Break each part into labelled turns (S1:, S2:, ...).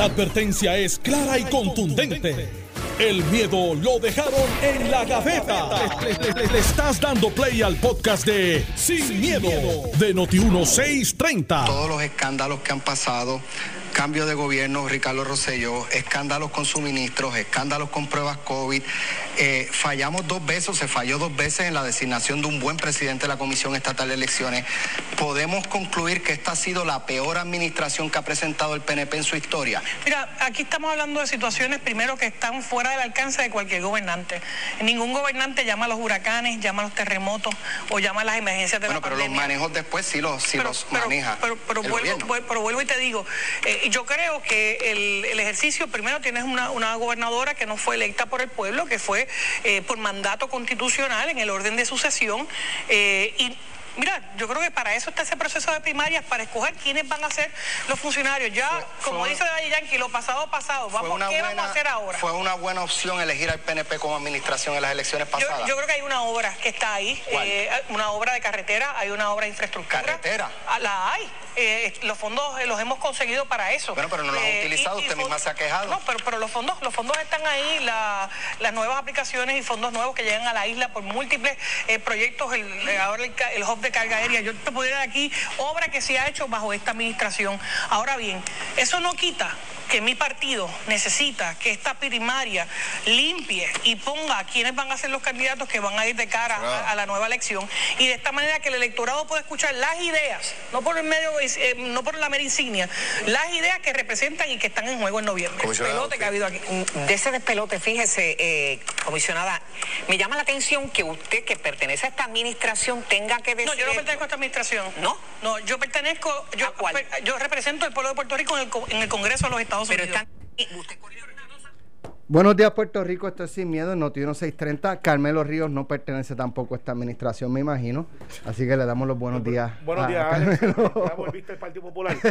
S1: La advertencia es clara y contundente. El miedo lo dejaron en la gaveta. Le, estás dando play al podcast de Sin, miedo, de Noti1630.
S2: todos los escándalos que han pasado, cambio de gobierno, Ricardo Rosselló, escándalos con suministros, escándalos con pruebas COVID. Eh, fallamos dos veces, se falló dos veces en la designación de un buen presidente de la Comisión Estatal de Elecciones. Podemos concluir que esta ha sido la peor administración que ha presentado el PNP en su historia.
S3: Mira, aquí estamos hablando de situaciones primero que están fuera del alcance de cualquier gobernante. Ningún gobernante llama a los huracanes, llama a los terremotos o llama a las emergencias de
S2: Bueno,
S3: la
S2: pero los manejos después sí los, sí los
S3: pero,
S2: maneja
S3: pero- pero
S2: el
S3: vuelvo, pero vuelvo y te digo, eh, yo creo que el, el ejercicio, primero tienes una, una gobernadora que no fue electa por el pueblo, que fue eh, por mandato constitucional en el orden de sucesión, eh, y Mira, yo creo que para eso está ese proceso de primarias, para escoger quiénes van a ser los funcionarios. Ya,
S2: Fue-
S3: como
S2: fue-
S3: dice Daddy Yankee, lo pasado, pasado. Vamos, ¿Qué
S2: buena-
S3: vamos a hacer ahora?
S2: Fue una buena opción elegir al PNP como administración en las elecciones
S3: Yo,
S2: pasadas.
S3: yo creo que hay una obra que está ahí, eh, una obra de carretera, hay una obra de infraestructura.
S2: ¿Carretera?
S3: Ah, La hay. Eh, los fondos eh, los hemos conseguido para eso.
S2: Bueno, pero no los han
S3: Eh,
S2: utilizado, usted misma se ha quejado.
S3: No, pero, pero los fondos los fondos están ahí, la- las nuevas aplicaciones y fondos nuevos que llegan a la isla por múltiples proyectos, el, ahora el, el hub de carga aérea. Yo te pudiera dar aquí obra que se ha hecho bajo esta administración. Ahora bien, eso no quita que mi partido necesita que esta primaria limpie y ponga a quienes van a ser los candidatos que van a ir de cara a, a la nueva elección y de esta manera que el electorado pueda escuchar las ideas, no por el medio, eh, no por la mera insignia, las ideas que representan y que están en juego en noviembre. Pelote que ha habido aquí.
S4: De ese despelote, fíjese, eh, comisionada, me llama la atención que usted, que pertenece a esta administración, tenga que decir...
S3: No, yo no pertenezco a esta administración.
S4: ¿No?
S3: No, yo pertenezco, yo,
S4: ¿A cuál?
S3: per- yo represento al pueblo de Puerto Rico en el, en el Congreso de los Estados
S4: Pero
S3: Unidos.
S4: está... Usted corrió una cosa...
S5: Buenos días, Puerto Rico. Esto es Sin Miedo en Noti 1630. Carmelo Ríos no pertenece tampoco a esta administración, me imagino. Así que le damos los buenos días.
S6: Buenos
S5: a
S6: días, Alex.
S5: Carmelo.
S6: Ya volviste al Partido Popular.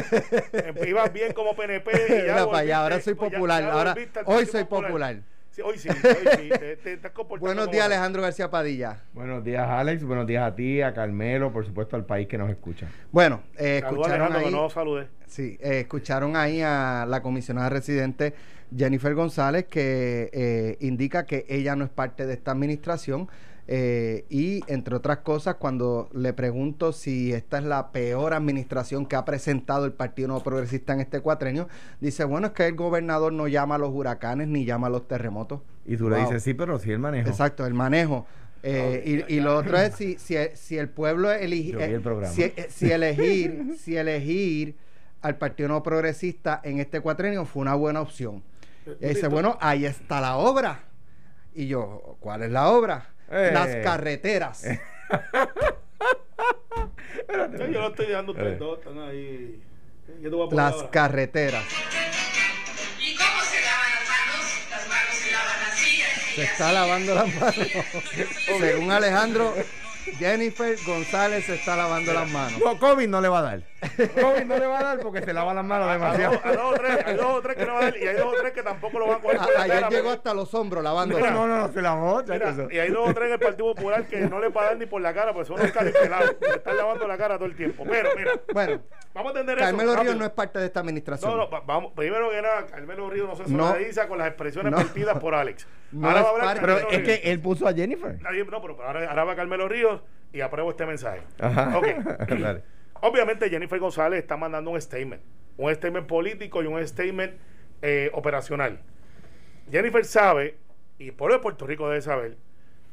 S6: Eh, Ibas bien como PNP. Y ya
S5: Mira para allá,
S6: volviste-
S5: ahora soy
S6: pues ya-
S5: popular.
S6: ya
S5: ahora,
S6: volviste
S5: hoy soy popular.
S6: Sí, hoy sí, hoy sí. Te, te estás comportando
S5: Buenos días. Alejandro García Padilla.
S7: Buenos días, Alex. Buenos días a ti, a Carmelo, por supuesto, al país que nos escucha.
S5: Bueno, eh,
S6: a
S5: escucharon
S6: Alejandro, que
S5: ahí,
S6: no lo saludé.
S5: sí, eh, escucharon ahí a la comisionada residente Jennifer González que eh, indica que ella no es parte de esta administración eh, y entre otras cosas cuando le pregunto si esta es la peor administración que ha presentado el Partido Nuevo Progresista en este cuatrenio, dice bueno es que el gobernador no llama a los huracanes ni llama a los terremotos.
S7: Y tú le
S5: Wow.
S7: dices, sí, pero sí el manejo.
S5: Exacto, el manejo. Eh, y, y lo otro es si, si, si el pueblo elige,
S7: el programa.
S5: si, eh, si elegir, si elegir al Partido No Progresista en este cuatrenio fue una buena opción. Y dice, bueno, ahí está la obra. Y yo, ¿cuál es la obra?
S7: Eh.
S5: Las carreteras.
S6: Yo, yo lo estoy ustedes
S7: Eh.
S6: dos. Están ahí. Yo te voy a poner
S5: Las
S6: ahora.
S5: carreteras.
S8: ¿Y cómo se lavan las manos? Las manos se lavan así. así,
S5: Se
S8: así.
S5: está lavando las manos. Según Alejandro, Jennifer González se está lavando las manos.
S7: No, COVID no le va a dar. COVID no le va a dar porque se lava las manos demasiado.
S6: hay dos o tres, hay dos o tres que no van a dar y hay dos o tres que tampoco lo van a coger por la
S5: ayer llegó
S6: porque-
S5: hasta los hombros lavando.
S7: No, no, no, se lavó.
S6: Mira, y hay dos o tres en el Partido Popular que no le va a dar ni por la cara, pues son unos caripelados. Se están lavando la cara todo el tiempo. Pero, mira,
S5: Bueno,
S6: vamos a entender eso.
S5: Carmelo Ríos no es parte de esta administración.
S6: No, no, va- vamos, primero que nada, Carmelo Ríos no se
S5: No.
S6: solidariza con las expresiones
S5: No.
S6: vertidas por Alex.
S5: No
S6: ahora va a hablar
S7: Pero es que él puso a Jennifer.
S6: No, pero ahora, ahora va Carmelo Ríos y apruebo este mensaje.
S7: Ajá.
S6: Obviamente Jennifer González está mandando un statement. Un statement político y un statement eh, operacional. Jennifer sabe, y el pueblo de Puerto Rico debe saber,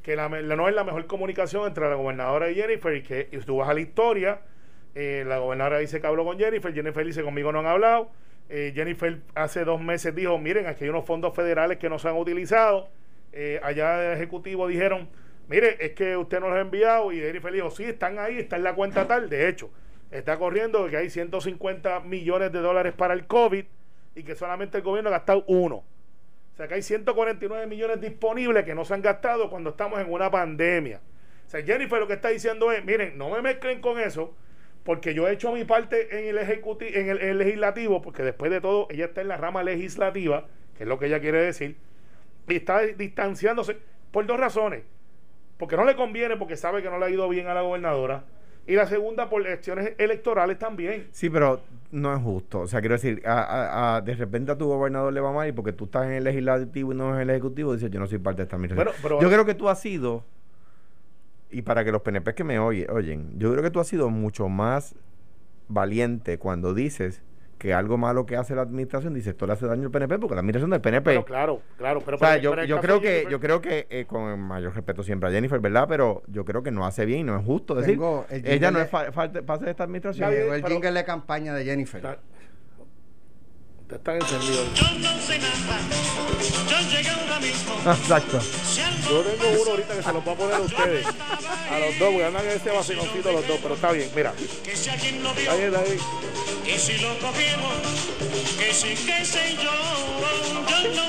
S6: que la, la- no es la mejor comunicación entre la gobernadora y Jennifer y que y tú vas a la historia, eh, la gobernadora dice que habló con Jennifer, Jennifer dice conmigo no han hablado, eh, Jennifer hace dos meses dijo, miren, aquí hay unos fondos federales que no se han utilizado, eh, allá del Ejecutivo dijeron, mire, es que usted no los ha enviado y Jennifer dijo, sí, están ahí, está en la cuenta tal, de hecho, está corriendo que hay 150 millones de dólares para el COVID y que solamente el gobierno ha gastado uno. O sea que hay 149 millones disponibles que no se han gastado cuando estamos en una pandemia. O sea, Jennifer lo que está diciendo es, miren, no me mezclen con eso, porque yo he hecho mi parte en el ejecutivo, en el, el legislativo, porque después de todo, ella está en la rama legislativa, que es lo que ella quiere decir, y está distanciándose por dos razones. Porque no le conviene, porque sabe que no le ha ido bien a la gobernadora. Y la segunda, por elecciones electorales también.
S7: Sí, pero no es justo. O sea, quiero decir, a, a- a- de repente a tu gobernador le va mal y porque tú estás en el legislativo y no en el ejecutivo, dices, yo no soy parte de esta administración.
S6: Bueno,
S7: yo creo que tú has sido, y para que los PNP que me oye, oyen, yo creo que tú has sido mucho más valiente cuando dices que algo malo que hace la administración, dices, esto le hace daño al PNP porque la administración del PNP...
S6: Pero claro, claro. Pero,
S7: O sea, yo, yo creo que,
S6: Jennifer-
S7: yo creo que eh, con el mayor respeto siempre a Jennifer, ¿verdad? Pero yo creo que no hace bien y no es justo decir,
S5: Tengo el
S7: ella no es fa- parte, parte de esta administración.
S5: Llegó el
S6: pero-
S5: jingle de campaña de Jennifer.
S6: Ustedes están encendidos.
S7: Exacto.
S6: Yo tengo uno ahorita que se los voy a poner a ustedes. A los dos, voy a andar en este vaciloncito los dos, pero está bien, mira. Ahí está ahí.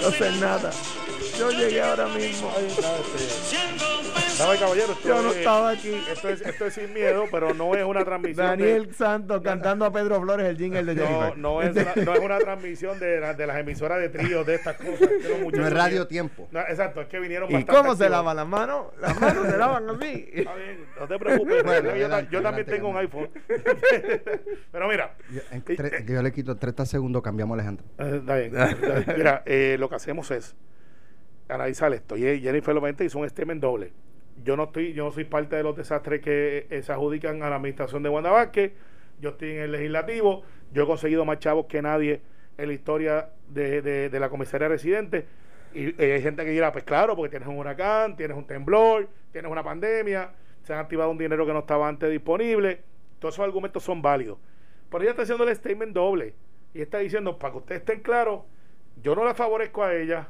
S7: No sé nada. Yo llegué ahora mismo.
S6: Ahí está, este. Dame caballero, esto
S7: Yo no
S6: es-
S7: estaba aquí.
S6: Esto es, esto es sin miedo, pero no es una transmisión. de-
S7: Daniel Santos cantando a Pedro Flores el jingle de
S6: no,
S7: Jennifer.
S6: no, es una, no es una transmisión de, la- de las emisoras de tríos, de estas cosas. que
S5: No es radio tiempo.
S6: No, exacto, es que vinieron
S7: ¿Y cómo se lavan las manos? Las manos se lavan así.
S6: Está bien, no te preocupes.
S5: Bueno,
S6: yo, ta-
S5: adelante,
S6: yo también
S5: adelante,
S6: tengo un iPhone. Pero mira,
S5: Yo, en tre- yo le quito 30 segundos, cambiamos a Alejandro.
S6: eh, está bien, está bien. Mira, eh, lo que hacemos es analizar esto. Y Jennifer Lomente hizo un statement doble. Yo no estoy, yo no soy parte de los desastres que eh, se adjudican a la administración de Wanda Vázquez. Yo estoy en el legislativo. Yo he conseguido más chavos que nadie en la historia de, de- la comisaría residente. Y hay gente que dirá, pues claro, porque tienes un huracán, tienes un temblor, tienes una pandemia, se han activado un dinero que no estaba antes disponible. Todos esos argumentos son válidos. Pero ella está haciendo el statement doble. Y está diciendo, para que ustedes estén claros, yo no la favorezco a ella,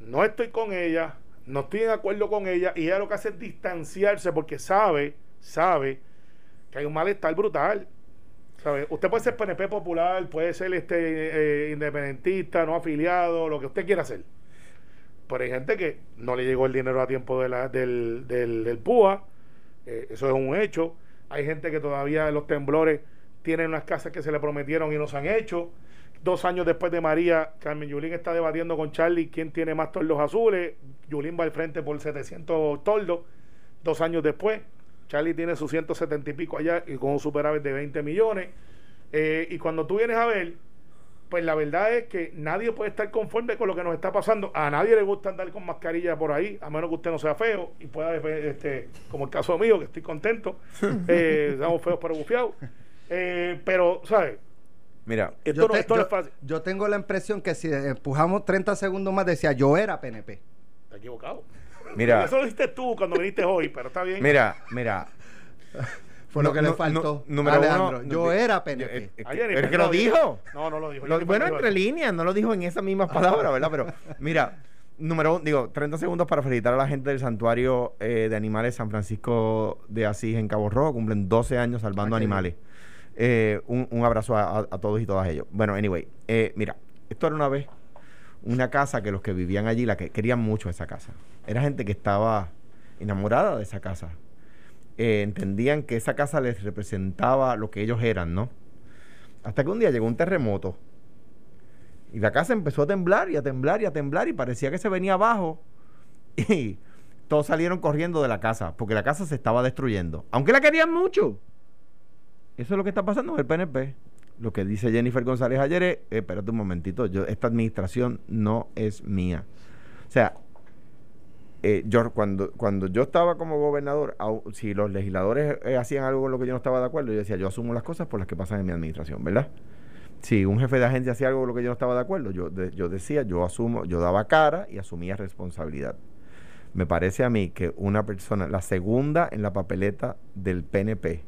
S6: no estoy con ella, no estoy en acuerdo con ella, y ella lo que hace es distanciarse porque sabe, sabe que hay un malestar brutal. ¿Sabe? Usted puede ser PNP popular, puede ser este eh, independentista, no afiliado, lo que usted quiera hacer. Pero hay gente que no le llegó el dinero a tiempo de la, del, del, PUA, eh, eso es un hecho. Hay gente que todavía los temblores tienen unas casas que se le prometieron y no se han hecho. Dos años después de María, Carmen Yulín está debatiendo con Charlie quién tiene más tordos azules. Yulín va al frente por 700 tordos. Dos años después, Charlie tiene sus 170 y pico allá y con un superávit de 20 millones. Eh, y cuando tú vienes a ver, pues la verdad es que nadie puede estar conforme con lo que nos está pasando. A nadie le gusta andar con mascarilla por ahí, a menos que usted no sea feo y pueda, este, como el caso mío, que estoy contento. Eh, estamos feos pero bufiados. Eh, pero, ¿sabes?
S7: Mira,
S6: Esto,
S5: yo,
S6: no,
S5: te-
S6: esto no
S5: yo-
S6: es fácil.
S5: yo tengo la impresión que si empujamos 30 segundos más, decía yo era PNP.
S6: Está equivocado.
S7: Mira.
S6: Eso lo dijiste tú cuando viniste hoy, pero está bien.
S7: mira, mira.
S5: Fue
S7: No,
S5: lo que
S7: no,
S5: le faltó.
S7: no, número
S5: Alejandro,
S7: uno,
S5: yo era PNP.
S7: eh, eh,
S6: Ah,
S7: el que lo dijo.
S6: No, no lo dijo.
S7: Lo- bueno, entre líneas, no lo dijo en esas mismas palabras, ¿verdad? Pero mira, número uno, digo, 30 segundos para felicitar a la gente del Santuario eh, de Animales San Francisco de Asís en Cabo Rojo. Cumplen 12 años salvando animales. Eh, un, un abrazo a, a- a todos y todas ellos. Bueno, anyway, eh, mira, esto era una vez una casa que los que vivían allí, la que querían mucho esa casa. Era gente que estaba enamorada de esa casa. Eh, entendían que esa casa les representaba lo que ellos eran, ¿no? Hasta que un día llegó un terremoto y la casa empezó a temblar y a temblar y a temblar y parecía que se venía abajo y todos salieron corriendo de la casa porque la casa se estaba destruyendo, aunque la querían mucho. Eso es lo que está pasando en el PNP. Lo que dice Jennifer González ayer es, eh, espérate un momentito, yo, esta administración no es mía. O sea, eh, yo cuando, cuando yo estaba como gobernador, si los legisladores eh, hacían algo con lo que yo no estaba de acuerdo, yo decía, yo asumo las cosas por las que pasan en mi administración, ¿verdad? Si un jefe de agencia hacía algo con lo que yo no estaba de acuerdo, yo, yo decía, yo asumo, yo daba cara y asumía responsabilidad. Me parece a mí que una persona, la segunda en la papeleta del PNP,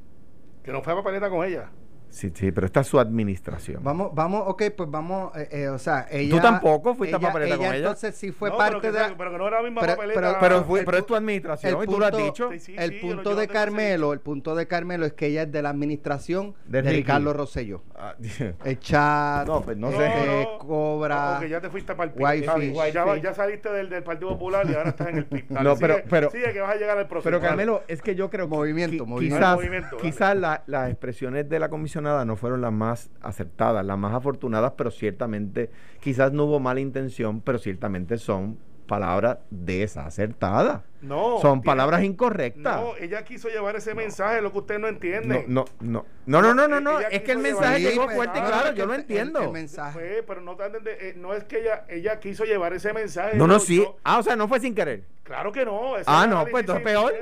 S6: Que no fue a papeleta con ella.
S7: Sí, sí, pero esta es su administración.
S5: Vamos, vamos, ok, pues vamos, eh, eh, o sea, ella...
S7: tampoco fuiste a papeleta con ella?
S5: entonces sí fue
S6: No,
S5: parte
S6: pero que,
S5: de... la-
S6: pero que no era la misma
S5: pero-
S6: papeleta.
S5: pero-
S7: Pero, fue-
S5: el
S7: pero es tu administración
S5: el
S7: y tú lo has
S5: punto-
S7: dicho.
S6: Sí, sí,
S5: el
S6: sí,
S5: punto de Carmelo, el punto de Carmelo es que ella es de la administración
S7: De
S5: de. Ricardo Rosselló.
S7: Ah,
S5: El chat,
S7: No, pues no sé.
S6: no.
S5: cobra.
S6: Ok, ya te fuiste para el bien, Ya, ya saliste del, del Partido Popular y ahora estás en el PIB. Dale,
S7: No, pero-
S6: sigue,
S7: pero-
S6: sigue que vas a llegar al próximo.
S7: Pero. Carmelo, es que yo creo que
S5: Movimiento, movimiento.
S7: quizás, las expresiones de la no fueron las más acertadas, las más afortunadas, pero ciertamente, quizás no hubo mala intención, pero ciertamente son palabras desacertadas.
S6: No.
S7: Son palabras incorrectas.
S6: No, ella quiso llevar ese mensaje, lo que usted no entiende.
S7: No, no, no, no, no, no, no, es que el mensaje llegó fuerte y claro, yo lo entiendo.
S5: el mensaje.
S6: Pero no, eh, no es que ella, ella quiso llevar ese mensaje.
S7: No, no, sí.
S6: yo-
S7: Ah, o sea, no fue sin querer.
S6: claro que no.
S7: Ah, no, pues entonces peor.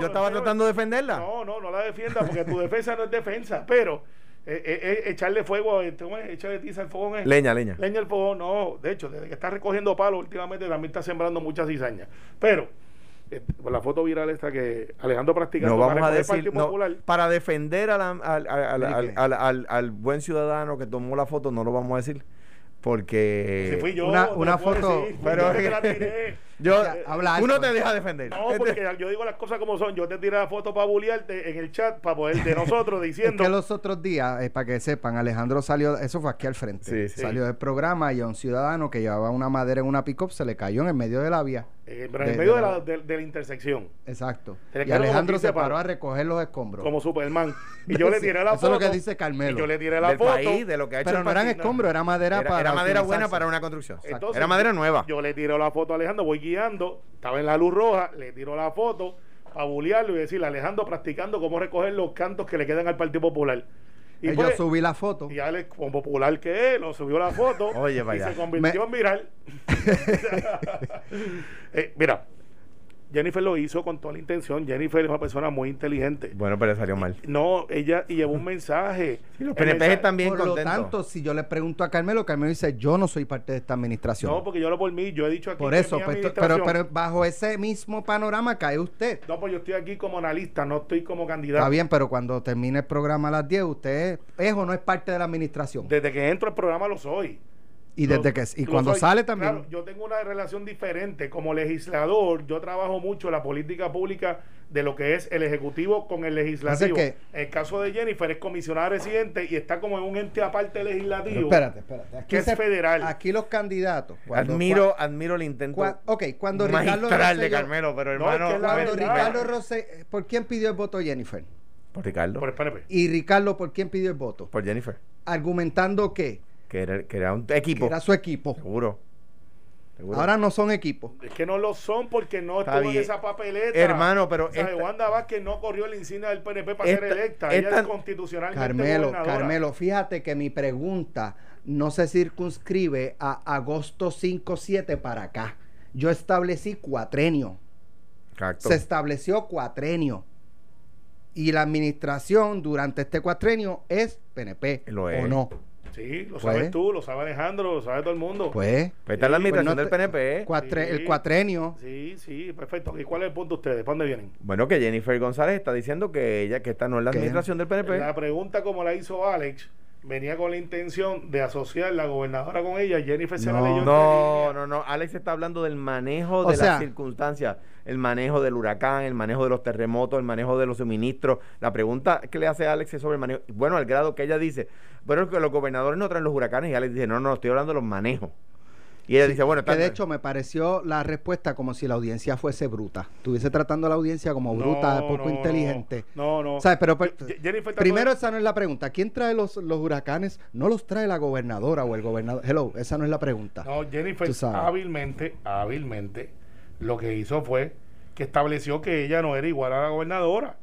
S7: Yo estaba tratando de defenderla.
S6: No, no, no la defienda porque tu defensa no es defensa. Pero eh, eh, eh, echarle fuego, eh, echarle tiza al fogón. es-
S7: Leña, leña.
S6: Leña al fogón, no. De hecho, desde que está recogiendo palos, últimamente también está sembrando muchas cizañas. Pero, eh, por la foto viral esta que Alejandro practicando
S7: No vamos
S6: para
S7: a decir,
S6: Partido
S7: no,
S6: Popular.
S7: para defender a la- al, al- al- al-
S5: que-
S7: al- al- al buen ciudadano que tomó la foto, no lo vamos a decir, porque
S6: Si fui yo,
S5: una- una foto-
S6: decir, fui
S7: pero-
S6: yo
S5: Ya, habla
S7: uno
S5: alto.
S7: te deja defender.
S6: No, porque yo digo las cosas como son. Yo te tiré la foto para bullearte en el chat, para poder de nosotros
S5: Es
S6: diciendo.
S5: que los otros días, eh, para que sepan, Alejandro salió, eso fue aquí al frente,
S7: Sí, sí.
S5: salió del programa y a un ciudadano que llevaba una madera en una pick-up se le cayó en el medio de la vía.
S6: Eh, pero en medio
S5: de
S6: de
S5: la-
S6: de- de la intersección,
S5: Exacto. Y Alejandro
S6: 15
S5: se paró a recoger los escombros.
S6: como Superman. Y yo le tiré la
S5: Eso
S6: foto.
S5: es lo que dice Carmelo.
S6: Y yo le tiré la
S7: del
S6: foto.
S7: país, de lo que ha hecho
S5: Pero no eran escombros, era madera
S7: Era,
S5: para
S7: era madera buena para una construcción.
S6: Entonces,
S7: era madera nueva.
S6: Yo le tiré la foto a Alejandro, voy guiando, estaba en la luz roja, le tiro la foto para bullearlo y decirle, Alejandro practicando cómo recoger los cantos que le quedan al Partido Popular. Y
S5: Y
S6: pues,
S5: yo subí la foto.
S6: y Alex, como popular que es, lo subió la foto
S7: Oye,
S6: y
S7: vaya.
S6: se convirtió
S5: Me-
S6: en viral. Eh, mira, Jennifer lo hizo con toda la intención. Jennifer es una persona muy inteligente.
S7: Bueno, pero le salió mal.
S6: No, ella y llevó un mensaje.
S7: Sí, los PNP
S6: mensaje-
S7: están bien
S5: Por lo tanto, si yo le pregunto a Carmelo, Carmelo dice, yo no soy parte de esta administración.
S6: No, porque yo lo por mí, yo he dicho aquí
S5: por
S6: que
S5: eso,
S6: mi
S5: pues, pero, pero bajo ese mismo panorama cae usted.
S6: No, pues yo estoy aquí como analista, no estoy como candidato.
S5: Está bien, pero cuando termine el programa a las 10, usted es o no es parte de la administración.
S6: Desde que entro al programa lo soy.
S5: Y desde que y cuando
S6: soy.
S5: sale también.
S6: Claro, yo tengo una relación diferente. Como legislador, yo trabajo mucho la política pública de lo que es el ejecutivo con el legislativo.
S5: Así que-
S6: el caso de Jennifer es comisionada residente y está como en un ente aparte legislativo.
S5: espérate, espérate. Aquí
S6: que es federal.
S5: Aquí los candidatos. cuando-
S7: admiro, admiro el intento
S5: cua- ok, cuando Ricardo
S7: de
S5: Rosselló-
S7: Carmelo, pero
S6: No, es
S7: hermano,
S6: que la
S5: Cuando
S6: verdad.
S5: Ricardo Rose, ¿por quién pidió el voto Jennifer?
S7: por Ricardo,
S6: Por el PNP.
S5: Y Ricardo, ¿por quién pidió el voto?
S7: por Jennifer,
S5: Argumentando que,
S7: que era, que era un
S5: que
S7: equipo.
S5: era su equipo.
S7: Seguro. Seguro.
S5: Ahora no son equipos.
S6: Es que no lo son porque no
S7: Está
S6: estuvo en esa papeleta.
S7: Hermano, pero
S6: O sea,
S7: esta-
S6: Wanda Vázquez no corrió la insignia del PNP para
S7: Esta-
S6: ser electa. Ella es constitucionalmente
S5: Carmelo,
S6: gobernadora.
S5: Carmelo, fíjate que mi pregunta no se circunscribe a agosto 5-7 para acá. Yo establecí cuatrenio.
S7: Exacto.
S5: Se estableció cuatrenio. Y la administración durante este cuatrenio es PNP.
S7: Lo
S5: ¿O
S7: es.
S5: no?
S6: Sí, lo
S5: Pues.
S6: sabes tú, lo sabe Alejandro, lo sabe todo el mundo.
S5: Pues.
S7: Pues está la
S6: Sí,
S7: administración
S5: pues no
S7: del PNP.
S5: cuatre-
S6: Sí.
S5: El cuatrenio.
S6: Sí, sí, perfecto. ¿Y cuál es el punto de ustedes? ¿Para dónde vienen?
S7: Bueno, que Jennifer González está diciendo que ella, que esta no es la
S5: ¿Qué?
S7: administración del PNP.
S6: La pregunta como la hizo Alex venía con la intención de asociar la gobernadora con ella. Jennifer se la
S5: No.
S6: leyó. entre
S7: No, no, no. Alex está hablando del manejo
S5: O
S7: de
S5: sea-
S7: las circunstancias, el manejo del huracán, el manejo de los terremotos, el manejo de los suministros. La pregunta que le hace Alex es sobre el manejo. Bueno, al grado que ella dice, bueno, que los gobernadores no traen los huracanes y Alex dice, no, no, estoy hablando de los manejos. Y ella dice, bueno,
S5: Que de hecho me pareció la respuesta como si la audiencia fuese bruta. Estuviese tratando a la audiencia como bruta,
S6: No,
S5: poco
S6: no,
S5: inteligente.
S6: No, no.
S5: ¿Sabes? Pero,
S6: Jennifer
S5: primero esa no es la pregunta. ¿Quién trae los, los huracanes? No los trae la gobernadora o el gobernador. Hello, esa no es la pregunta.
S6: No, Jennifer hábilmente, hábilmente, lo que hizo fue que estableció que ella no era igual a la gobernadora.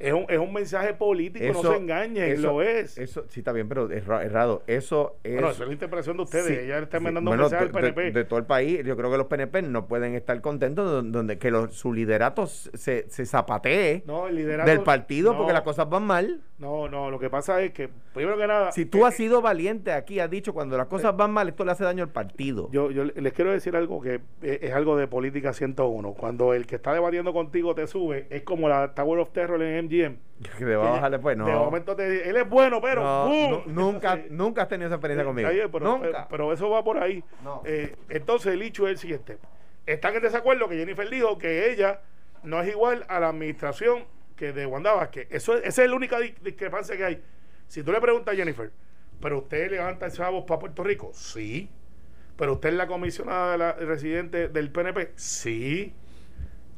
S6: Es un, es un mensaje político, no se engañen, lo es.
S7: Eso sí está bien, pero es ra- errado. Eso es.
S6: bueno, eso es la interpretación de ustedes.
S7: Sí,
S6: ella está
S7: sí.
S6: mandando
S7: Bueno,
S6: un mensaje al
S7: de-
S6: PNP.
S7: De, todo el país, yo creo que los PNP no pueden estar contentos don- donde que los, su liderato se, se zapatee
S6: no, el liderato.
S7: del partido
S6: no,
S7: porque las cosas van mal.
S6: No, no, lo que pasa es que, primero que nada.
S7: Si tú
S6: eh,
S7: has sido valiente aquí, has dicho cuando las cosas van mal, esto le hace daño al partido.
S6: Yo, yo les quiero decir algo que es, es algo de política 101. Cuando el que está debatiendo contigo te sube, es como la Tower of Terror en MGM.
S7: que te va a bajar después, no.
S6: De momento te dice, él es bueno, pero
S7: No,
S6: ¡boom!
S7: nu- nunca,
S6: Entonces,
S7: nunca has tenido esa experiencia conmigo.
S6: Pero,
S7: nunca.
S6: pero, pero eso va por ahí.
S7: No.
S6: Eh, entonces el hecho es el siguiente. Están en desacuerdo que Jennifer dijo que ella no es igual a la administración que de Wanda Vázquez. Eso, es- esa es la única di- discrepancia que hay. Si tú le preguntas a Jennifer, ¿pero usted levanta chavos para Puerto Rico? Sí. ¿Pero usted es la comisionada de la residente del PNP? Sí.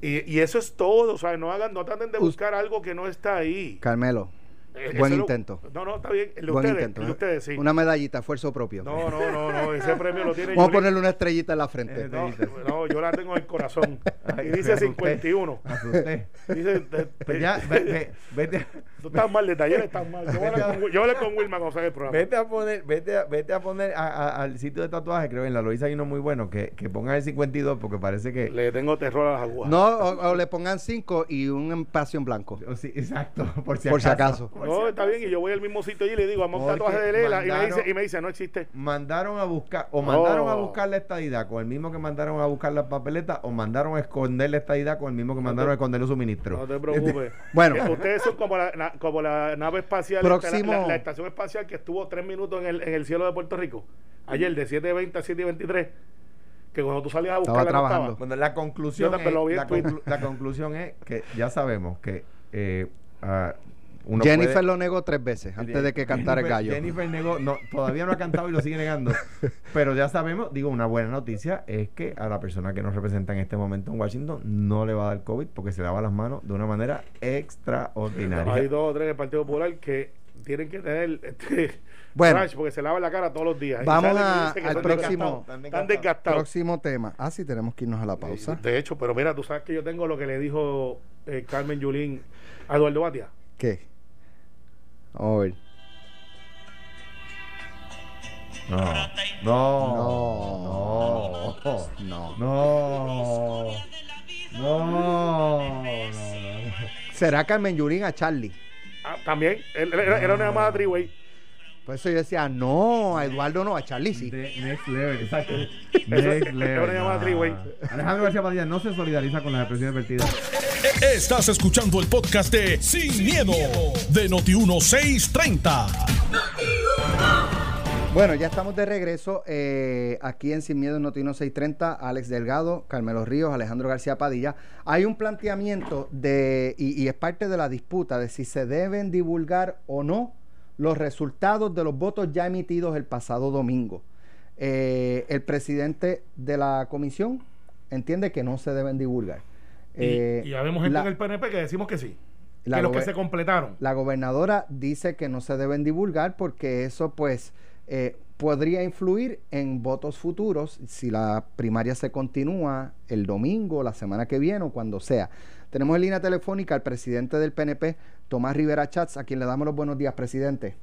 S6: Y, y eso es todo. O sea, no hagan, no traten de
S5: Us-
S6: buscar algo que no está ahí.
S5: Carmelo,
S6: Eh,
S5: Buen
S6: lo-
S5: intento.
S6: No, no, está bien. El de
S5: Buen
S6: ustedes,
S5: intento.
S6: el de ustedes, sí.
S5: Una medallita, esfuerzo propio.
S6: No, no, no, no, ese premio lo tiene
S5: Vamos a ponerle una estrellita en la frente.
S7: Eh,
S6: No, no, yo la tengo en el corazón.
S7: Ay,
S6: y dice
S7: asusté.
S6: 51.
S7: Me asusté.
S6: Dice, te-
S7: Pues
S6: te-
S7: ya, ve- ve- vete,
S6: Tú estás mal de taller, estás mal. Yo hablar con, yo hablar con Wilma cuando salga el programa.
S7: vete a poner, vete a, vete a poner a- a- al sitio de tatuaje, creo en la Loiza hay uno muy bueno, que, que pongan el 52 porque parece que...
S6: Le tengo terror a las aguas.
S5: No, o, o le pongan cinco y un espacio en blanco.
S7: o sí, exacto, por si
S5: Por si
S7: acaso. Por
S6: No,
S7: si
S6: está bien, y yo voy al mismo sitio allí y le digo, vamos a un tatuaje de Lela. Y me, dice, y me dice, no existe.
S7: Mandaron a buscar, o mandaron a
S6: Oh.
S7: buscar la estadidad con el mismo que mandaron a buscar la papeleta, o mandaron a esconder la estadidad con el mismo que mandaron a esconder los suministros.
S6: No te preocupes.
S5: Bueno.
S6: Eh, ustedes son como la, na- como la nave espacial,
S5: Próximo.
S6: la, la- la estación espacial que estuvo tres minutos en el, en el cielo de Puerto Rico. Ayer, de 7.20 a 7.23. Que cuando tú salías a
S5: Estaba
S6: buscarla no
S5: trabajando.
S7: Bueno, la conclusión, es, la conclusión es que ya sabemos que eh, ah, uno
S5: Jennifer
S7: puede-
S5: lo negó tres veces antes de que cantara el gallo.
S7: Jennifer negó, no, todavía no ha cantado y lo sigue negando. Pero ya sabemos, digo, una buena noticia es que a la persona que nos representa en este momento en Washington no le va a dar COVID porque se lava las manos de una manera extraordinaria.
S6: Hay dos o tres del Partido Popular que tienen que tener este
S5: Bueno.
S6: porque se lavan la cara todos los días.
S5: Vamos a- al próximo-. Próximo tema. Ah, sí, tenemos que irnos a la pausa.
S6: De hecho, pero mira, tú sabes que yo tengo lo que le dijo eh, Carmen Yulín a Eduardo Batia.
S5: ¿Qué? Vamos a ver.
S7: No, no,
S5: No.
S7: no,
S5: No.
S7: no, no, no, no.
S5: ¿Será Carmen Yurín a Charlie?
S6: Ah, también, era, era una llamada three-way.
S5: Por eso yo decía, no, a Eduardo no, a Charlie sí.
S7: De- next level, exacto. Next level.
S6: three-way.
S7: Alejandro García Padilla no se solidariza con las expresiones vertidas.
S1: Estás escuchando el podcast de Sin, miedo, de Noti1630.
S5: Bueno, ya estamos de regreso eh, aquí en Sin Miedo en Notino 630. Alex Delgado, Carmelo Ríos, Alejandro García Padilla. Hay un planteamiento de, y, y es parte de la disputa de si se deben divulgar o no los resultados de los votos ya emitidos el pasado domingo. Eh, el presidente de la comisión entiende que no se deben divulgar.
S6: Y,
S5: Eh,
S6: y ya vemos gente en el PNP que decimos que sí.
S5: La
S6: que los que se completaron.
S5: la gobernadora dice que no se deben divulgar porque eso pues eh, podría influir en votos futuros si la primaria se continúa el domingo, la semana que viene o cuando sea. Tenemos en línea telefónica al presidente del PNP, Tomás Rivera Chats, a quien le damos los buenos días, presidente.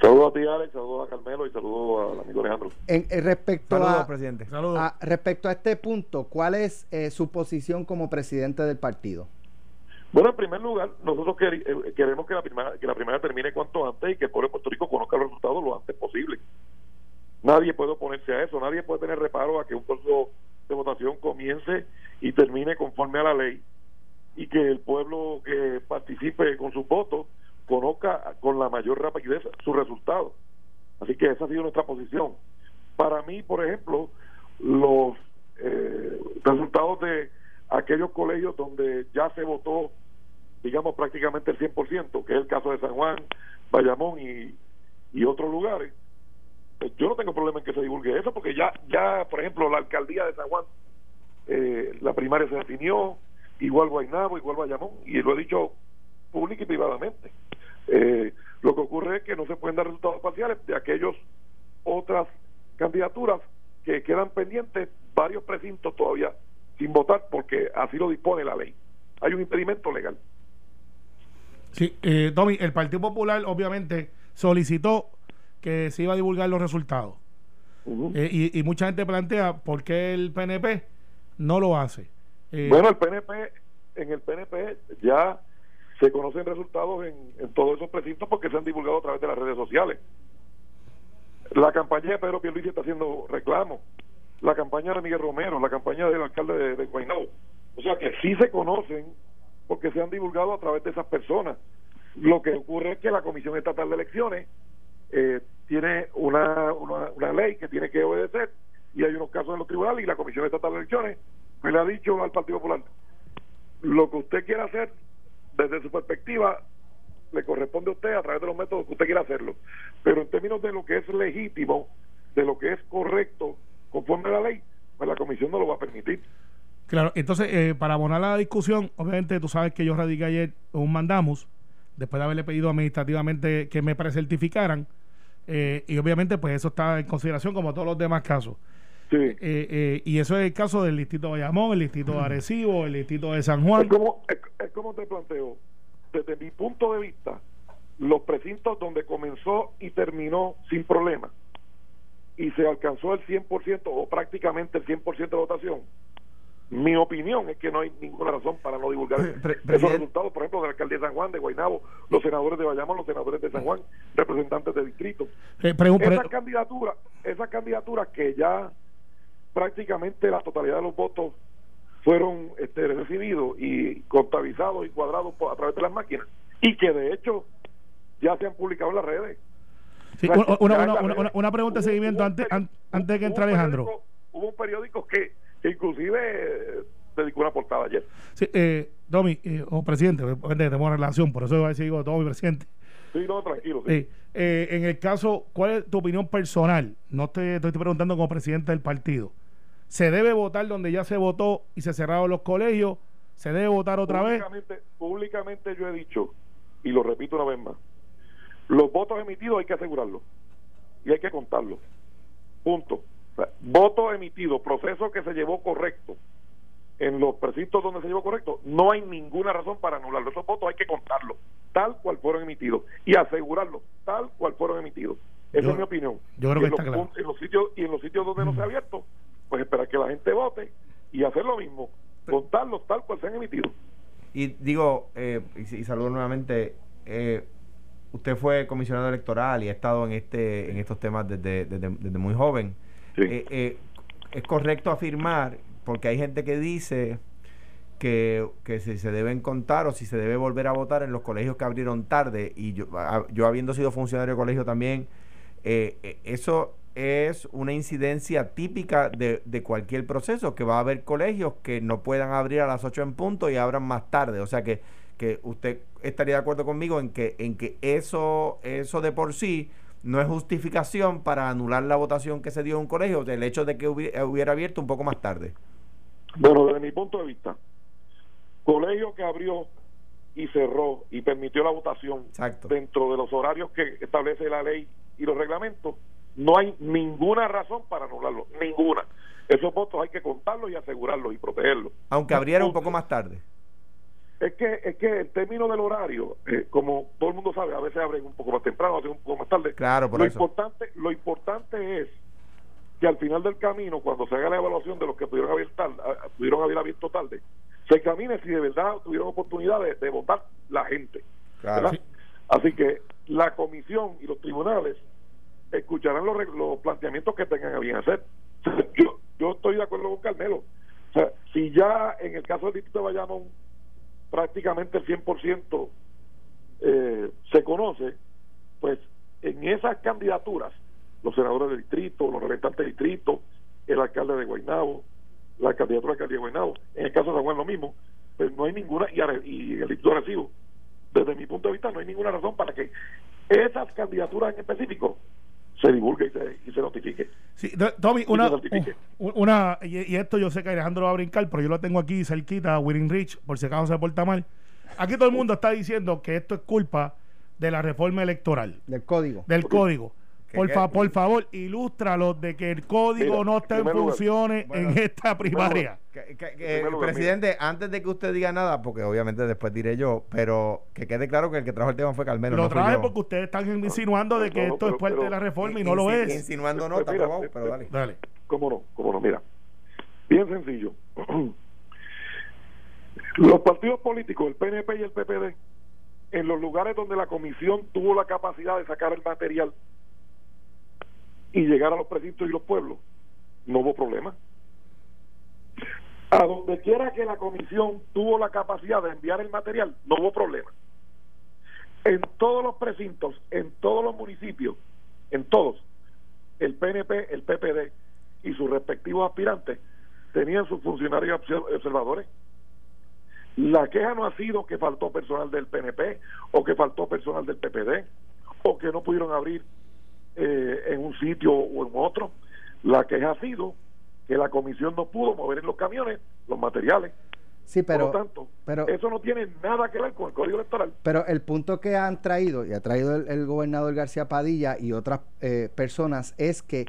S9: Saludos a ti, Alex, saludos a Carmelo y saludos al amigo Alejandro.
S5: En, en respecto,
S7: Saludos,
S5: a,
S7: presidente.
S6: Saludos.
S5: a- respecto a este punto, ¿cuál es eh, su posición como presidente del partido?
S9: Bueno, en primer lugar, nosotros eh, queremos que la, primera, que la primera termine cuanto antes y que el pueblo de Puerto Rico conozca los resultados lo antes posible. Nadie puede oponerse a eso, nadie puede tener reparo a que un proceso de votación comience y termine conforme a la ley y que el pueblo que participe con sus votos conozca con la mayor rapidez sus resultados. Así que esa ha sido nuestra posición. Para mí, por ejemplo, los eh, resultados de aquellos colegios donde ya se votó, digamos, prácticamente el 100%, que es el caso de San Juan, Bayamón y, y otros lugares, pues yo no tengo problema en que se divulgue eso, porque ya, ya por ejemplo, la alcaldía de San Juan, eh, la primaria se definió, igual Guaynabo, igual Bayamón, y lo he dicho pública y privadamente. Eh, lo que ocurre es que no se pueden dar resultados parciales de aquellos otras candidaturas que quedan pendientes varios precintos todavía sin votar porque así lo dispone la ley. Hay un impedimento legal.
S6: Sí, eh, Tommy, el Partido Popular obviamente solicitó que se iba a divulgar los resultados. Eh, y, y mucha gente plantea por qué el PNP no lo hace. Eh,
S9: Bueno, el PNP, en el PNP ya se conocen resultados en, en todos esos precintos porque se han divulgado a través de las redes sociales. La campaña de Pedro Pierluisi está haciendo reclamos. La campaña de Miguel Romero, la campaña del alcalde de, de Guaynabo. O sea que sí se conocen porque se han divulgado a través de esas personas. Lo que ocurre es que la Comisión Estatal de Elecciones eh, tiene una, una, una ley que tiene que obedecer y hay unos casos en los tribunales y la Comisión Estatal de Elecciones me le ha dicho al Partido Popular lo que usted quiera hacer desde su perspectiva le corresponde a usted a través de los métodos que usted quiera hacerlo pero en términos de lo que es legítimo de lo que es correcto conforme a la ley pues la comisión no lo va a permitir
S6: Claro, entonces, eh, para abonar la discusión, obviamente tú sabes que yo radiqué ayer un mandamos después de haberle pedido administrativamente que me precertificaran. Eh, y obviamente, pues eso está en consideración como todos los demás casos.
S9: Sí.
S6: Eh, eh, y eso es el caso del distrito de Bayamón, el distrito de Arecibo, el distrito de San Juan.
S9: Es como, es, es como te planteo, desde mi punto de vista, los precintos donde comenzó y terminó sin problema y se alcanzó el 100% o prácticamente el 100% de votación, mi opinión es que no hay ninguna razón para no divulgar
S7: Pre-
S9: esos
S7: presidente-
S9: resultados, por ejemplo, de la alcaldía de San Juan, de Guaynabo, los senadores de Bayamón, los senadores de San Juan, representantes de distrito.
S6: Eh, pregun- pre-
S9: Esa candidatura, esa candidatura que ya prácticamente la totalidad de los votos fueron este, recibidos y contabilizados y cuadrados por- a través de las máquinas y que de hecho ya se han publicado en las redes.
S6: sí,
S9: O sea,
S6: una,
S9: redes.
S6: pregunta de seguimiento antes, antes de que entre Alejandro.
S9: Hubo un periódico que, que inclusive eh, dedicó una portada ayer.
S6: Sí, eh, Domi, eh, o presidente, obviamente tenemos relación, por eso voy a decir digo Domi, presidente.
S9: Sí, no, tranquilo. Sí,
S6: eh, en el caso, ¿cuál es tu opinión personal? No te, te estoy preguntando como presidente del partido. ¿Se debe votar donde ya se votó y se cerraron los colegios? ¿Se debe votar otra vez?
S9: públicamente, yo he dicho, y lo repito una vez más, los votos emitidos hay que asegurarlos y hay que contarlos. Punto. O sea, voto emitido, proceso que se llevó correcto en los precintos donde se llevó correcto, no hay ninguna razón para anularlo. Esos votos hay que contarlos tal cual fueron emitidos y asegurarlos tal cual fueron emitidos. Esa
S6: Yo-
S9: es mi opinión.
S6: yo creo que
S9: en
S6: está
S9: los
S6: claro.
S9: En los sitios, y en los sitios donde no se ha abierto, pues esperar que la gente vote y hacer lo mismo, contarlos tal cual se han emitido.
S7: Y digo, eh, y, y saludo nuevamente, eh, usted fue comisionado electoral y ha estado en este en estos temas desde, desde, desde muy joven.
S9: Sí.
S7: Eh, eh, es correcto afirmar, porque hay gente que dice que, que si se deben contar o si se debe volver a votar en los colegios que abrieron tarde, y yo, a- yo habiendo sido funcionario de colegio también, eh, eso es una incidencia típica de, de cualquier proceso, que va a haber colegios que no puedan abrir a las 8 en punto y abran más tarde. O sea que, que usted estaría de acuerdo conmigo en que, en que eso, eso de por sí no es justificación para anular la votación que se dio en un colegio, el hecho de que hubi- hubiera abierto un poco más tarde.
S9: Bueno, desde mi punto de vista, colegio que abrió y cerró y permitió la votación
S7: Exacto.
S9: dentro de los horarios que establece la ley y los reglamentos, no hay ninguna razón para anularlo, ninguna. Esos votos hay que contarlos y asegurarlos y protegerlos.
S7: Aunque abriera un poco más tarde.
S9: Es que es que el término del horario, eh, como todo el mundo sabe, a veces abren un poco más temprano, a veces un poco más tarde.
S7: Claro, por
S9: lo
S7: eso.
S9: importante, lo importante es que al final del camino, cuando se haga la evaluación de los que pudieron haber, tarde, pudieron haber abierto tarde, se examine si de verdad tuvieron oportunidad de, de votar la gente. Así que la comisión y los tribunales escucharán los, los planteamientos que tengan a bien hacer. Yo, yo estoy de acuerdo con Carmelo. O sea, si ya en el caso del distrito de Bayamón prácticamente el 100% eh, se conoce, pues en esas candidaturas, los senadores del distrito, los representantes del distrito, el alcalde de Guaynabo, la candidatura de alcaldía de Guaynabo, en el caso de San Juan lo mismo, pues no hay ninguna, y, y el distrito Recibo, desde mi punto de vista no hay ninguna razón para que esas candidaturas en específico se divulgue y se, y se notifique.
S6: Sí, Tommy, una, u- una y, y esto yo sé que Alejandro va a brincar, pero yo lo tengo aquí cerquita, Winning Rich, por si acaso se porta mal. Aquí todo el mundo está diciendo que esto es culpa de la reforma electoral,
S5: Del código.
S6: del código.
S7: ¿Qué-
S6: Por, fa- por favor, ilústralo de que el código
S9: Mira,
S6: no está
S9: en
S6: funciones
S7: bueno,
S6: en esta primaria.
S7: Que-
S9: lugar,
S7: presidente, antes de que usted diga nada, porque obviamente después diré yo, pero que quede claro que el que trajo el tema fue Carmelo.
S6: Lo
S7: no
S6: traje porque ustedes están insinuando de que
S9: No, no,
S6: esto es
S9: pero-
S6: parte de la reforma y
S7: In-
S6: no lo es.
S7: Insinuando no,
S9: Pues
S7: está
S9: mira,
S7: aprobado,
S9: eh,
S7: pero dale.
S6: Dale.
S9: ¿Cómo no? ¿Cómo no? Mira, bien sencillo. Los partidos políticos, el PNP y el PPD, en los lugares donde la comisión tuvo la capacidad de sacar el material y llegar a los precintos y los pueblos, no hubo problema. A donde quiera que la comisión tuvo la capacidad de enviar el material, no hubo problema. En todos los precintos, en todos los municipios, en todos, el PNP, el PPD y sus respectivos aspirantes tenían sus funcionarios obser- observadores. La queja no ha sido que faltó personal del PNP o que faltó personal del PPD o que no pudieron abrir eh, en un sitio o en otro. La queja ha sido que la comisión no pudo mover en los camiones los materiales.
S5: Sí, pero,
S9: Por lo tanto,
S5: pero,
S9: eso no tiene nada que ver con el código electoral.
S5: pero el punto que han traído, y ha traído el, el gobernador García Padilla y otras eh, personas, es que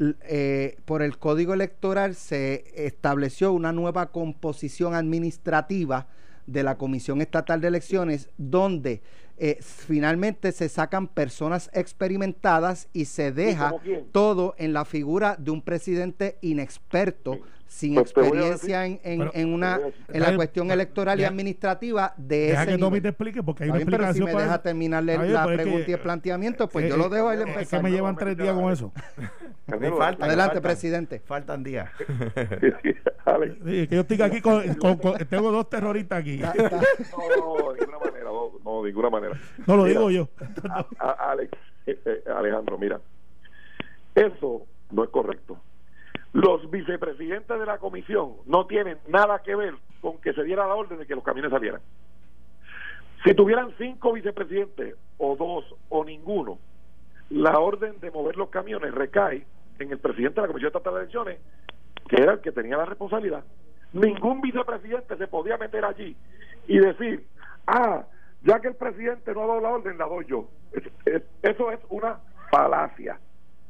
S5: eh, por el código electoral se estableció una nueva composición administrativa de la Comisión Estatal de Elecciones, donde eh, finalmente se sacan personas experimentadas y se deja todo en la figura de un presidente inexperto, sin
S9: Pues
S5: experiencia en, en-
S10: Pero-
S5: en una en la cuestión electoral y administrativa de
S10: Deja
S5: ese
S10: que Tommy
S5: nivel.
S10: te explique porque hay una
S5: pero si
S10: explicación
S5: me
S10: para-
S5: deja terminarle la
S10: pero es que,
S5: pregunta y el planteamiento, pues
S10: eh,
S5: yo lo
S10: eh,
S5: dejo a él
S10: Es que
S5: empezar.
S10: me llevan tres días con eso.
S7: Ni
S9: Carmelo,
S7: falta,
S5: Adelante,
S7: faltan.
S5: presidente.
S7: Faltan días.
S10: Sí, que yo estoy aquí con, con- con- tengo dos terroristas aquí.
S5: Está-
S9: no, de ninguna manera, no, no, de ninguna manera.
S10: No lo
S9: Mira,
S10: digo yo.
S9: a- a- Alex, eh, eh, Alejandro, mira, eso no es correcto. Los vicepresidentes de la comisión no tienen nada que ver con que se diera la orden de que los camiones salieran. Si tuvieran cinco vicepresidentes, o dos, o ninguno, la orden de mover los camiones recae en el presidente de la Comisión Estatal de Elecciones, que era el que tenía la responsabilidad. Ningún vicepresidente se podía meter allí y decir, ah, ya que el presidente no ha dado la orden, la doy yo. Es- es- Eso es una falacia.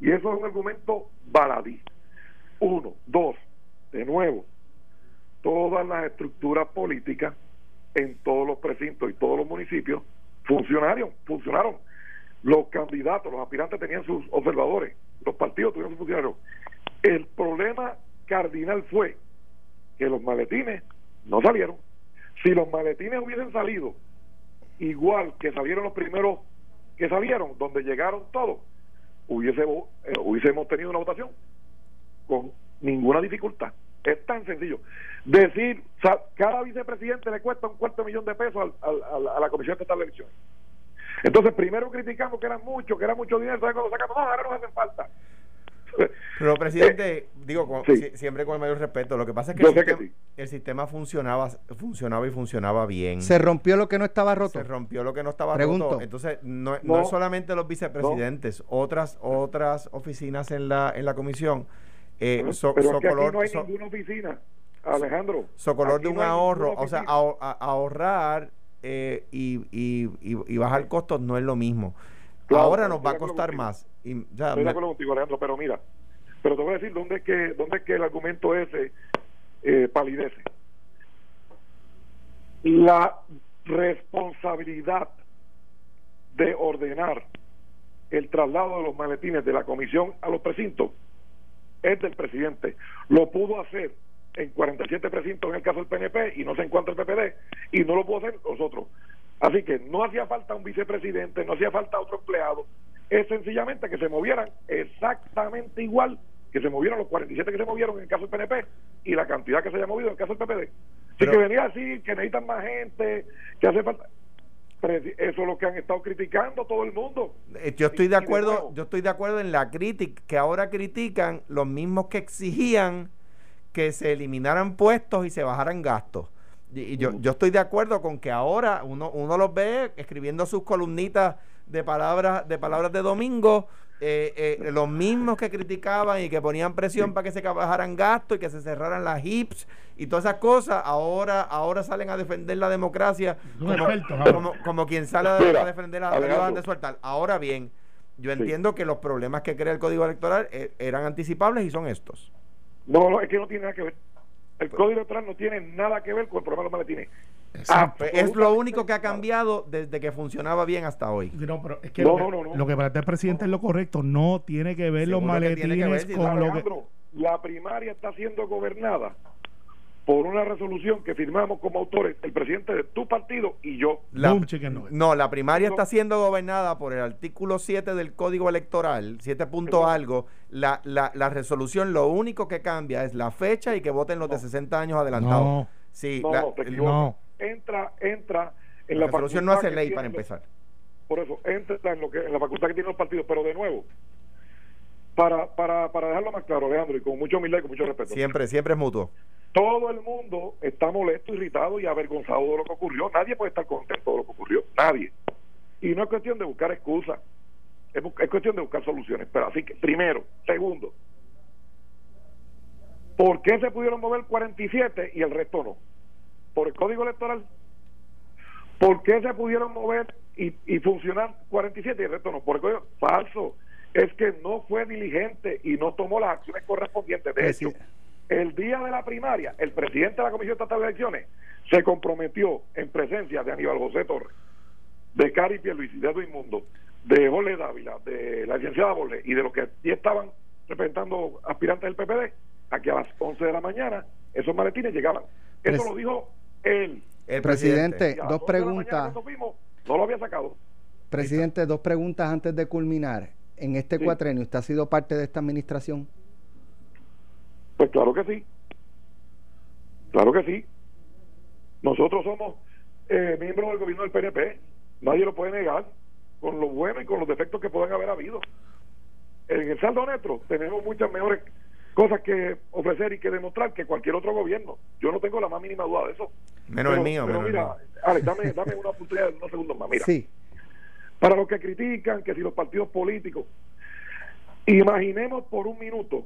S9: Y eso es un argumento baladí. Uno. Dos. De nuevo, todas las estructuras políticas en todos los precintos y todos los municipios funcionaron, funcionaron. Los candidatos, los aspirantes tenían sus observadores, los partidos tuvieron sus funcionarios. El problema cardinal fue que los maletines no salieron. Si los maletines hubiesen salido igual que salieron los primeros que salieron, donde llegaron todos, hubiese, eh, hubiésemos tenido una votación con ninguna dificultad. Es tan sencillo. Decir, o sea, cada vicepresidente le cuesta un cuarto de millón de pesos al- al- al- a la Comisión Estatal de Elecciones. Entonces, primero criticamos que era mucho, que era mucho dinero, ¿sabes cuando sacamos? No, ahora nos hacen falta.
S7: Pero, presidente, digo, con-
S9: sí.
S7: si- siempre con el mayor respeto, lo que pasa es que, el,
S9: que
S7: sistema,
S9: sí.
S7: el sistema funcionaba, funcionaba y funcionaba bien.
S5: Se rompió lo que no estaba roto.
S7: Se rompió lo que no estaba
S5: Pregunto.
S7: roto. Entonces, no, no
S9: No.
S7: es solamente los vicepresidentes, otras otras oficinas en la en la comisión. Eh, so-
S9: Pero que aquí
S7: Socolor,
S9: no hay
S7: so-
S9: ninguna oficina, Alejandro.
S7: Socolor de un
S9: no
S7: ahorro, o sea, a- ahorrar eh, y, y, y- y bajar costos no es lo mismo.
S9: Claro,
S7: Ahora nos va a costar más. Y,
S9: Estoy de acuerdo contigo, Alejandro, pero mira, pero te voy a decir dónde es que, dónde es que el argumento ese eh, palidece. La responsabilidad de ordenar el traslado de los maletines de la comisión a los precintos es del presidente. Lo pudo hacer en 47 precintos en el caso del PNP y no se encuentra el PPD y no lo pudo hacer nosotros. Así que no hacía falta un vicepresidente, no hacía falta otro empleado, es sencillamente que se movieran exactamente igual que se movieron los 47 que se movieron en el caso del PNP y la cantidad que se haya movido en el caso del PPD. Así
S7: Pero-
S9: que venía a decir que necesitan más gente, que hace falta... Eso es lo que han estado criticando todo el mundo.
S7: Eh, Yo estoy de acuerdo, yo estoy de acuerdo en la crítica que ahora critican los mismos que exigían que se eliminaran puestos y se bajaran gastos. Y yo, yo estoy de acuerdo con que ahora uno, uno los ve escribiendo sus columnitas de palabras de palabras de domingo, eh, eh, los mismos que criticaban y que ponían presión para que se bajaran gastos y que se cerraran las hips y todas esas cosas, ahora ahora salen a defender la democracia como,
S10: expertos
S7: como, como quien sale a,
S9: Mira,
S7: a defender a, a
S9: Alejandro.
S7: Iván de Sueltal. Ahora bien, yo
S9: Sí.
S7: entiendo que los problemas que crea el código electoral eh, eran anticipables y son estos.
S9: No, no, es que no tiene nada que ver. El código electoral no tiene nada que ver con el problema de los maletines.
S10: Exacto.
S7: Es lo único que ha cambiado desde que funcionaba bien hasta hoy.
S10: No, pero es que
S9: No,
S10: lo, que,
S9: no, no, no.
S10: lo que plantea el presidente es lo correcto. No tiene que ver los
S7: Seguro que ver,
S10: maletines con lo que.
S9: La primaria está siendo gobernada por una resolución que firmamos como autores el presidente de tu partido y yo.
S7: La, no, la primaria
S9: No.
S7: está siendo gobernada por el artículo 7 del Código Electoral, 7 punto algo. La, la, la resolución lo único que cambia es la fecha y que voten los de 60 años adelantados.
S10: No.
S7: Sí,
S9: No,
S7: la,
S9: no, Entra, entra en
S7: la
S9: la,
S7: resolución no hace ley para empezar.
S9: Por eso, entra en, lo que, en la facultad que tienen los partidos. Pero de nuevo, para, para, para dejarlo más claro, Alejandro, y con mucha humildad y con mucho respeto.
S7: Siempre, siempre es mutuo.
S9: Todo el mundo está molesto, irritado y avergonzado de lo que ocurrió. Nadie puede estar contento de lo que ocurrió. Nadie. Y no es cuestión de buscar excusas. Es, es cuestión de buscar soluciones. Pero así que, primero. Segundo. ¿Por qué se pudieron mover 47 y el resto no? Por el código electoral. ¿Por qué se pudieron mover y, y funcionar 47 y el resto no? Por el código falso. Es que no fue diligente y no tomó las acciones correspondientes. De hecho, el día de la primaria, el presidente de la Comisión Estatal de Elecciones se comprometió en presencia de Aníbal José Torres, de Cari Pierluisi, de Edwin Mundo, de Jorge Dávila, de la licenciada Borges y de los que allí estaban representando aspirantes del PPD, a que a las 11 de la mañana esos maletines llegaban. Eso lo dijo él.
S7: El
S5: Presidente, dos
S9: 11 de la mañana
S5: preguntas.
S9: no lo había sacado.
S5: Presidente, dos preguntas antes de culminar. En este
S9: Sí.
S5: cuatrenio, ¿usted ha sido parte de esta administración?
S9: Pues claro que sí. Claro que sí. Nosotros somos eh, miembros del gobierno del PNP. Nadie lo puede negar, con lo bueno y con los defectos que puedan haber habido. En el saldo neto tenemos muchas mejores cosas que ofrecer y que demostrar que cualquier otro gobierno. Yo no tengo la más mínima duda de eso.
S7: Menos el mío,
S9: pero
S7: menos
S9: mira,
S7: mío.
S9: Alex, dame, dame una oportunidad de unos segundos más. Mira,
S5: Sí.
S9: para los que critican que si los partidos políticos, imaginemos por un minuto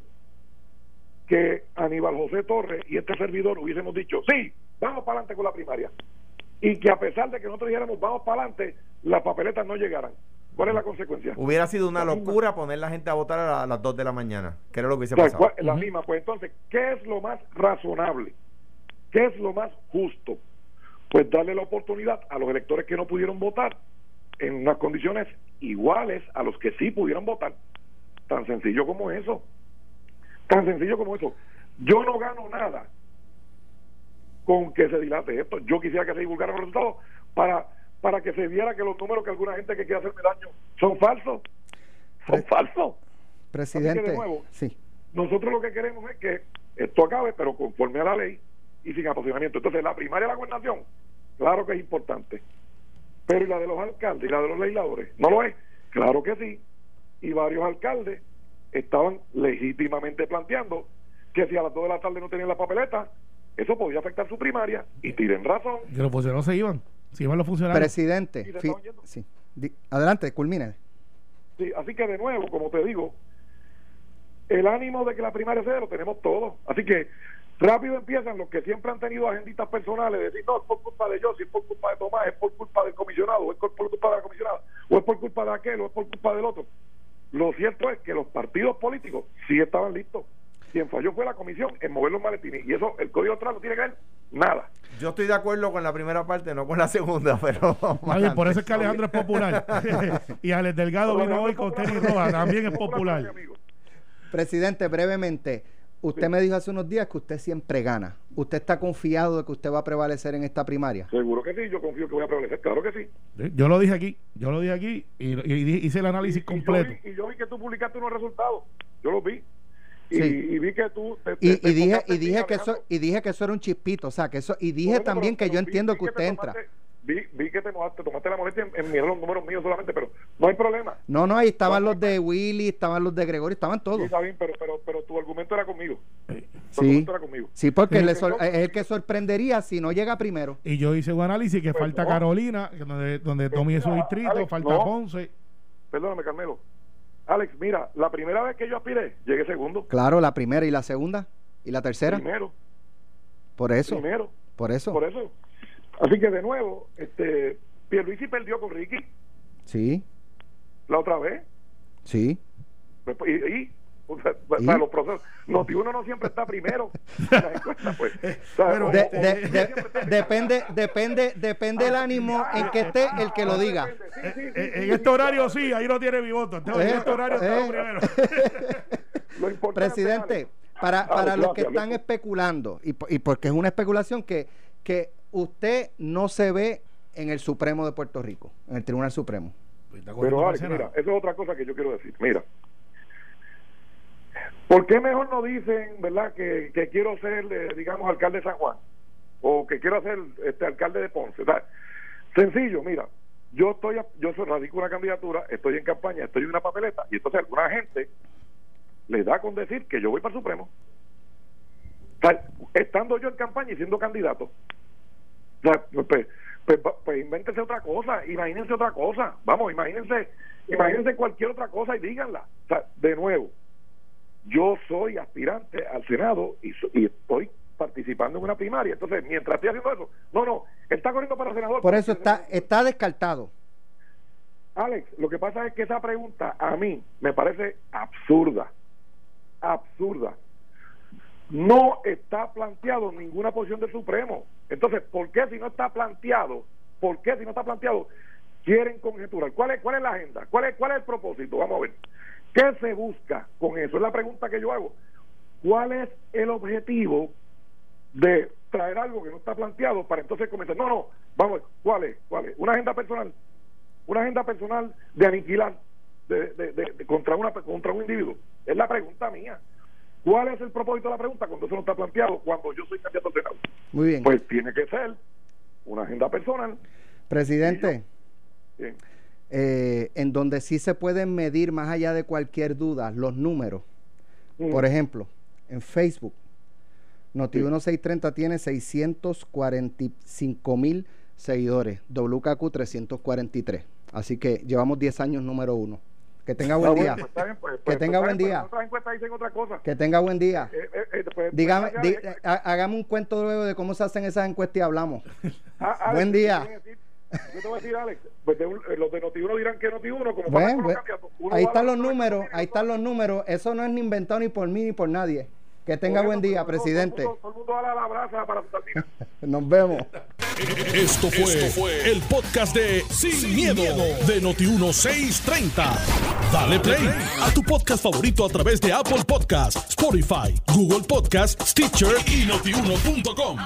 S9: que Aníbal José Torres y este servidor hubiésemos dicho, sí, vamos para adelante con la primaria. Y que a pesar de que nosotros dijéramos, vamos para adelante, las papeletas no llegaran. ¿Cuál es la consecuencia?
S7: Hubiera sido una
S9: La misma.
S7: locura poner la gente a votar a, la- a las 2 de la mañana, que era lo que hubiese
S9: O sea,
S7: pasado.
S9: ¿cuál- La misma, pues entonces, ¿qué es lo más razonable? ¿Qué es lo más justo? Pues darle la oportunidad a los electores que no pudieron votar en unas condiciones iguales a los que sí pudieron votar. Tan sencillo como eso. Tan sencillo como eso. Yo no gano nada con que se dilate esto. Yo quisiera que se divulgaran los resultados para para que se viera que los números que alguna gente que quiere hacerme daño son falsos. Son
S5: Pre-
S9: falsos.
S5: Presidente.
S9: de nuevo,
S5: sí.
S9: Nosotros lo que queremos es que esto acabe, pero conforme a la ley y sin apasionamiento. Entonces, la primaria de la gobernación, claro que es importante. Pero ¿y la de los alcaldes y la de los legisladores? ¿No lo es? Claro que sí. Y varios alcaldes estaban legítimamente planteando que si a las 2 de la tarde no tenían la papeleta, eso podía afectar su primaria y tienen razón.
S10: Que los funcionarios se iban. Se iban los funcionarios.
S5: Presidente. Fi- sí. Di- adelante, culmine.
S9: Sí, así que de nuevo, como te digo, el ánimo de que la primaria sea lo tenemos todos. Así que rápido empiezan los que siempre han tenido agenditas personales, de decir, no, es por culpa de yo, si es por culpa de Tomás, es por culpa del comisionado, o es por culpa de la comisionada, o es por culpa de aquel, o es por culpa del otro. Lo cierto es que los partidos políticos sí estaban listos. Quien falló fue la comisión en mover los maletines. Y eso, el código atrás no tiene que ver nada.
S7: Yo estoy de acuerdo con la primera parte, no con la segunda, pero.
S10: Bien, por eso es que Alejandro es popular. y Alex Delgado vino hoy con tenis roja, también es popular.
S5: Presidente, brevemente, usted me dijo hace unos días que usted siempre gana. ¿Usted está confiado de que usted va a prevalecer en esta primaria?
S9: Seguro que sí, yo confío que voy a prevalecer, claro que sí.
S10: Yo lo dije aquí, yo lo dije aquí y, hice el análisis
S9: Y-
S10: completo.
S9: Y yo, vi, y yo vi que tú publicaste unos resultados. Yo los vi. Y,
S5: Sí.
S9: y vi que tú. te- te-
S5: Y,
S9: te
S5: y dije y dije que eso y dije que eso era un chispito, o sea, que eso y dije
S9: Bueno,
S5: también
S9: pero-
S5: que yo
S9: vi-
S5: entiendo
S9: vi
S5: que usted
S9: te
S5: entra.
S9: Vi, vi que te tomaste, tomaste la molestia en, en mirar los números míos solamente, pero no hay problema.
S5: No, no, ahí estaban los de Willy, estaban los de Gregorio, estaban
S9: Sí,
S5: todos.
S9: está bien, pero, pero, pero tu argumento era conmigo. Tu
S5: Sí.
S9: argumento era conmigo.
S5: Sí, porque
S10: Sí.
S5: le sor- es el que sorprendería si no llega primero.
S10: Y yo hice un análisis que
S9: Pues
S10: falta
S9: no.
S10: Carolina, donde, donde Tommy es su distrito,
S9: Alex,
S10: falta
S9: no.
S10: Ponce.
S9: Perdóname, Carmelo. Alex, mira, la primera vez que yo aspiré, llegué segundo.
S5: Claro, la primera y la segunda y la tercera.
S9: Primero,
S5: Por eso,
S9: primero.
S5: por eso.
S9: Por eso. Así que de nuevo, este, Pierluisi perdió con Ricky
S5: Sí,
S9: la otra vez.
S5: sí.
S9: Y, y, o sea, sea, los procesos, Noti uno no siempre está primero pues.
S10: Pero
S5: depende, depende, depende el ánimo en que esté el que lo diga.
S9: Sí, sí, sí,
S10: Eh,
S9: sí,
S10: en
S9: sí,
S10: este horario sí, ahí no tiene mi voto. En
S5: Eh,
S10: este horario está
S5: eh.
S10: primero.
S9: Lo importante,
S5: Presidente, para,
S9: Ah,
S5: para los que están
S9: Luis.
S5: especulando, y, po- y porque es una especulación que, que usted no se ve en el Supremo de Puerto Rico, en el Tribunal Supremo.
S9: Pero Alex, mira, eso es otra cosa que yo quiero decir. Mira, ¿por qué mejor no dicen, verdad, que, que quiero ser, eh, digamos, alcalde de San Juan? O que quiero ser este alcalde de Ponce. Sencillo, mira, yo estoy, yo radico una candidatura, estoy en campaña, estoy en una papeleta, y entonces alguna gente le da con decir que yo voy para el Supremo. Estando yo en campaña y siendo candidato. Pues, pues, pues invéntense otra cosa, imagínense otra cosa. Vamos, imagínense, imagínense cualquier otra cosa y díganla. De nuevo, yo soy aspirante al Senado y, so- y estoy participando en una primaria. Entonces, mientras estoy haciendo eso, no, no, él está corriendo para senador.
S5: Por eso está, está descartado.
S9: Alex, lo que pasa es que esa pregunta a mí me parece absurda. Absurda. No está planteado ninguna posición del Supremo. Entonces, ¿por qué si no está planteado? ¿Por qué si no está planteado? Quieren conjeturar. ¿Cuál es, cuál es la agenda? ¿Cuál es, ¿Cuál es el propósito? Vamos a ver. ¿Qué se busca con eso? Es la pregunta que yo hago. ¿Cuál es el objetivo de traer algo que no está planteado para entonces comenzar? No, no, vamos, ¿cuál es? ¿Cuál es? ¿Una agenda personal? ¿Una agenda personal de aniquilar de, de, de- de- contra, una, contra un individuo? Es la pregunta mía. ¿Cuál es el propósito de la pregunta cuando eso no está planteado? Cuando yo soy candidato al Senado.
S5: Muy bien.
S9: Pues tiene que ser una agenda personal.
S5: Presidente,
S9: Bien.
S5: Eh, en donde sí se pueden medir más allá de cualquier duda los números.
S9: Mm.
S5: Por ejemplo, en Facebook, Noti 1630 tiene 645 mil seguidores, WKQ 343. Así que llevamos 10 años número uno. Que tenga buen
S9: Ah,
S5: día. Que tenga buen día. Que tenga buen día. Dígame, di- ha- hágame un cuento luego de cómo se hacen esas encuestas y hablamos.
S9: ah, Alex,
S5: buen día.
S9: A Yo te voy a decir, Alex, pues de un- eh, los de Noti1 dirán que Noti1, como pasa
S5: Bueno,
S9: con los
S5: bueno,
S9: candidatos, uno
S5: ahí
S9: a
S5: están los números, ahí están los números. Eso no es ni inventado ni por mí ni por nadie. Que tenga buen día,
S9: todo- todo-
S5: presidente.
S9: Todo, todo el mundo da la brasa para.
S5: Nos vemos.
S1: Esto fue, el podcast de Sin, miedo, de Noti1630. Dale play a tu podcast favorito a través de Apple Podcasts, Spotify, Google Podcasts, Stitcher y notiuno.com.